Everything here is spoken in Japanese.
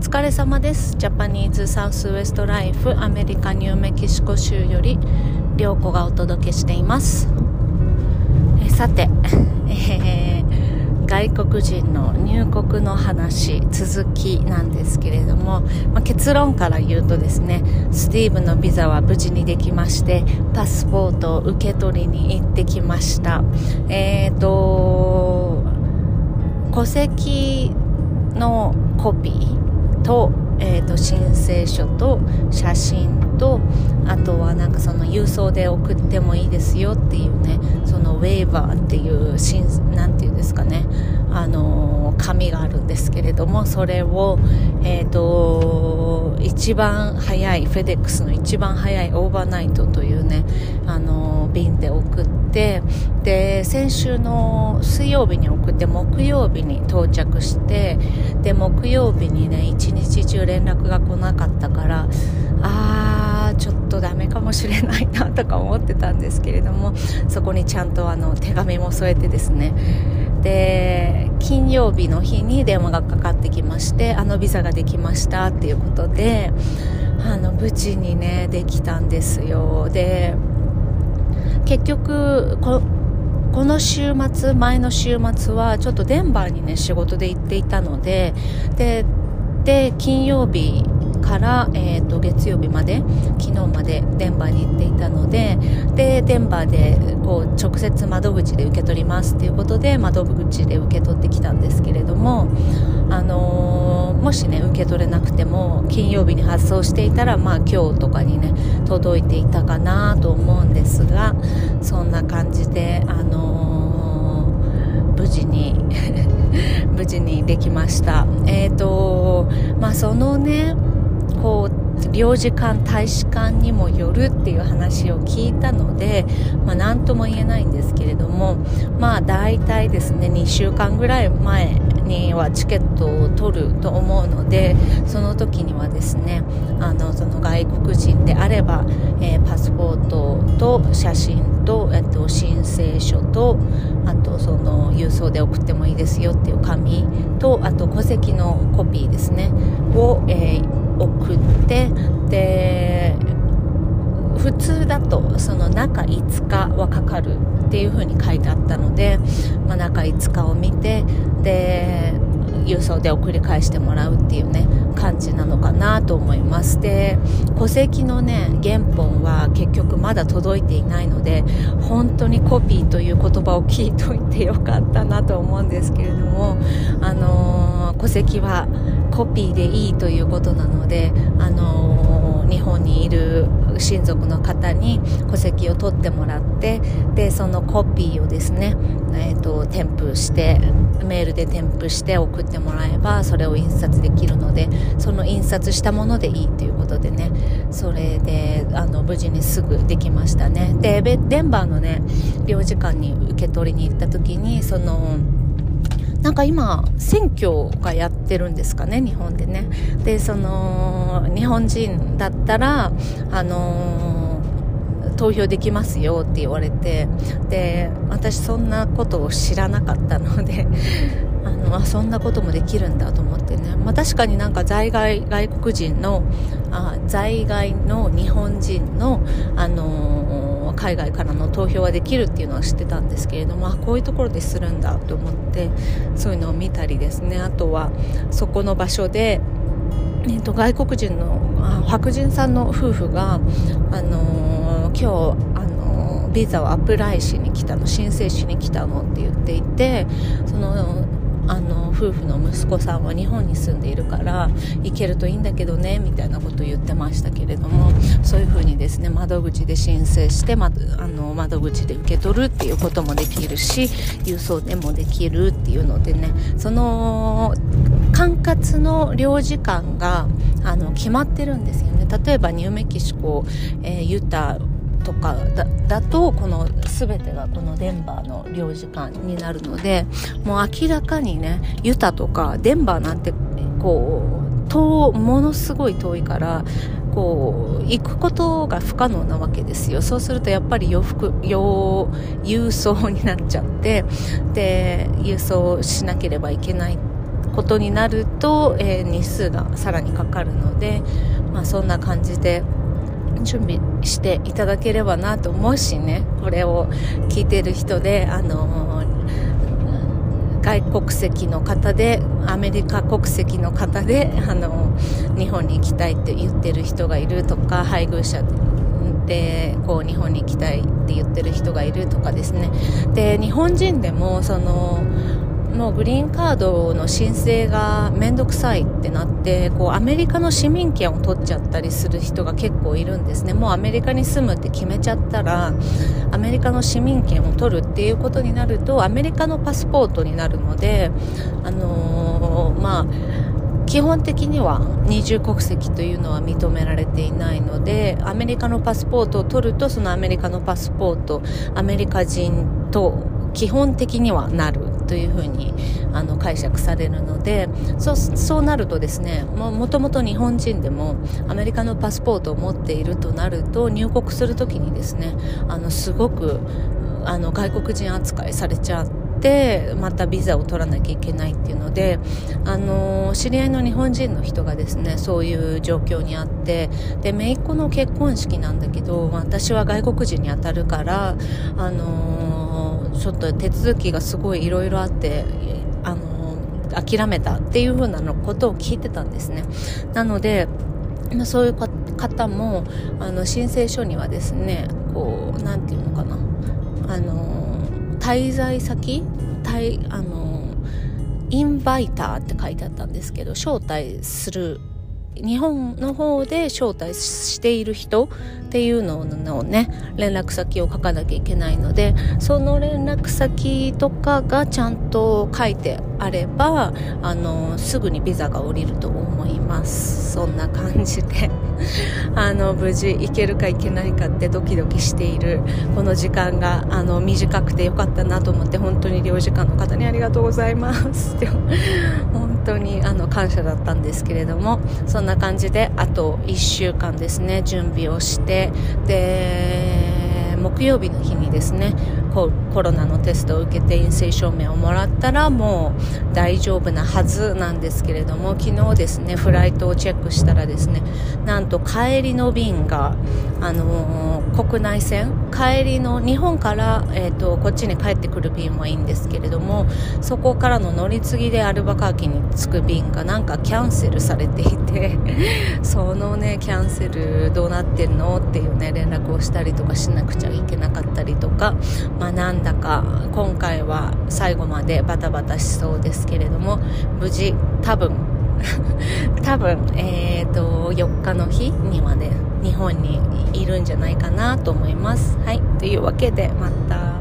疲れ様です。ジャパニーズサウスウエストライフアメリカニューメキシコ州より涼子がお届けしています。えさて、えー、外国人の入国の話続きなんですけれども、まあ、結論から言うとですねスティーブのビザは無事にできましてパスポートを受け取りに行ってきました。えっ、ー、と戸籍のコピーと,、えーと、申請書と写真とあとはなんかその郵送で送ってもいいですよっていうねそのウェーバーっていう何て言うんですかねあの紙があるんですけれどもそれを、えーと、一番早いフェデックスの一番早いオーバーナイトというねあの便で送ってで先週の水曜日に送って木曜日に到着してで木曜日にね一日中連絡が来なかったからあーちょっとダメかもしれないなとか思ってたんですけれどもそこにちゃんとあの手紙も添えてですね。で金曜日の日に電話がかかってきましてあのビザができましたっていうことであの無事にねできたんですよ。で結局この週末前の週末はちょっとデンバーにね仕事で行っていたのででで金曜日から、えーと、月曜日まで昨日までデンバーに行っていたのででデンバーでこう直接窓口で受け取りますということで窓口で受け取ってきたんですけれども、あのー、もしね受け取れなくても金曜日に発送していたら、まあ、今日とかにね届いていたかなと思うんですがそんな感じで、あのー、無事に 無事にできました。えーとまあ、そのねこう領事館大使館にもよるっていう話を聞いたので、まあ、何とも言えないんですけれどもまあ大体ですね2週間ぐらい前にはチケットを取ると思うのでその時にはですねあのその外国人であれば、えー、パスポートと写真と、えっと、申請書とあとその郵送で送ってもいいですよっていう紙とあと戸籍のコピーですねを、えー送ってで普通だとその中5日はかかるっていう風に書いてあったので、まあ、中5日を見てで郵送で送り返してもらうっていうね感じなのかなと思います。で戸籍のね原本は結局まだ届いていないので本当にコピーという言葉を聞いといてよかったなと思うんですけれどもあのー、戸籍はコピーでいいということなのであのー、日本にいる親族の方に戸籍を取ってもらってでそのコピーをですね、えーと、添付してメールで添付して送ってもらえばそれを印刷できるのでその印刷したものでいいということでねそれであの無事にすぐできましたね。でデンバーのね領事館に受け取りに行った時にそのなんか今選挙がやってるんですかね日本でね。でその日本人だったらあのー、投票できますよって言われてで私そんなことを知らなかったので あのあそんなこともできるんだと思ってね、まあ、確かになんか在外外国人のあ在外の日本人の、あのー、海外からの投票はできるっていうのは知ってたんですけれどもあこういうところでするんだと思ってそういうのを見たりですね。あとはそこの場所で、えーと、外国人の白人さんの夫婦が、あのー、今日、あのー、ビザをアプライしに来たの申請しに来たのって言っていてそのあの夫婦の息子さんは日本に住んでいるから行けるといいんだけどねみたいなことを言ってましたけれどもそういうふうにですね窓口で申請して、ま、あの窓口で受け取るっていうこともできるし郵送でもできるっていうのでねその管轄の領事館があの決まってるんですよね。例えばニューメキシコ、えー、ユタとかだとこの全てがこのデンバーの領事館になるのでもう明らかにねユタとかデンバーなんてこう遠ものすごい遠いからこう行くことが不可能なわけですよ。そうするとやっぱり洋服洋郵送になっちゃってで郵送しなければいけないことになると、えー、日数がさらにかかるので、まあ、そんな感じで準備していただければなともしね。これを聞いてる人であの外国籍の方でアメリカ国籍の方であの日本に行きたいって言ってる人がいるとか配偶者でこう日本に行きたいって言ってる人がいるとかですね。で日本人でもそのもうグリーンカードの申請が面倒くさいってなってこうアメリカの市民権を取っちゃったりする人が結構いるんですね。もうアメリカに住むって決めちゃったらアメリカの市民権を取るっていうことになるとアメリカのパスポートになるのであのー、まあ基本的には二重国籍というのは認められていないのでアメリカのパスポートを取るとそのアメリカのパスポートアメリカ人と基本的にはなる。というふうにあの解釈されるのでそうそうなるとですねもともと日本人でもアメリカのパスポートを持っているとなると入国するときにですねあのすごくあの外国人扱いされちゃってまたビザを取らなきゃいけないっていうので、あの知り合いの日本人の人がですねそういう状況にあってで姪っ子の結婚式なんだけど私は外国人に当たるから、あのちょっと手続きがすごいいろいろあってあの諦めたっていう風なのことを聞いてたんですね。なので、そういう方もあの申請書にはですねこうなんていうのかな。あの滞在先滞あのインバイターって書いてあったんですけど招待する日本の方で招待している人っていうのをね連絡先を書かなきゃいけないのでその連絡先とかがちゃんと書いてあればあのすぐにビザが下りると思います。そんな感じで。あの無事行けるか行けないかってドキドキしているこの時間があの短くてよかったなと思って本当に領事館の方にありがとうございます。本当にあの感謝だったんですけれどもそんな感じであと1週間ですね準備をしてで木曜日の日にですねコロナのテストを受けて陰性証明をもらったらもう大丈夫なはずなんですけれども昨日ですねフライトをチェックしたらですねなんと帰りの便が、あのー、国内線帰りの日本から、えーと、こっちに帰ってくる便はいいんですけれどもそこからの乗り継ぎでアルバカーキに着く便がなんかキャンセルされていて そのねキャンセルどうなってんのっていうね連絡をしたりとかしなくちゃいけなかったりとか、まあ、なんだか今回は最後までバタバタしそうですけれども無事多分 多分、えーと、4日の日にはね日本にいるんじゃないかなと思います。はい、というわけでまた。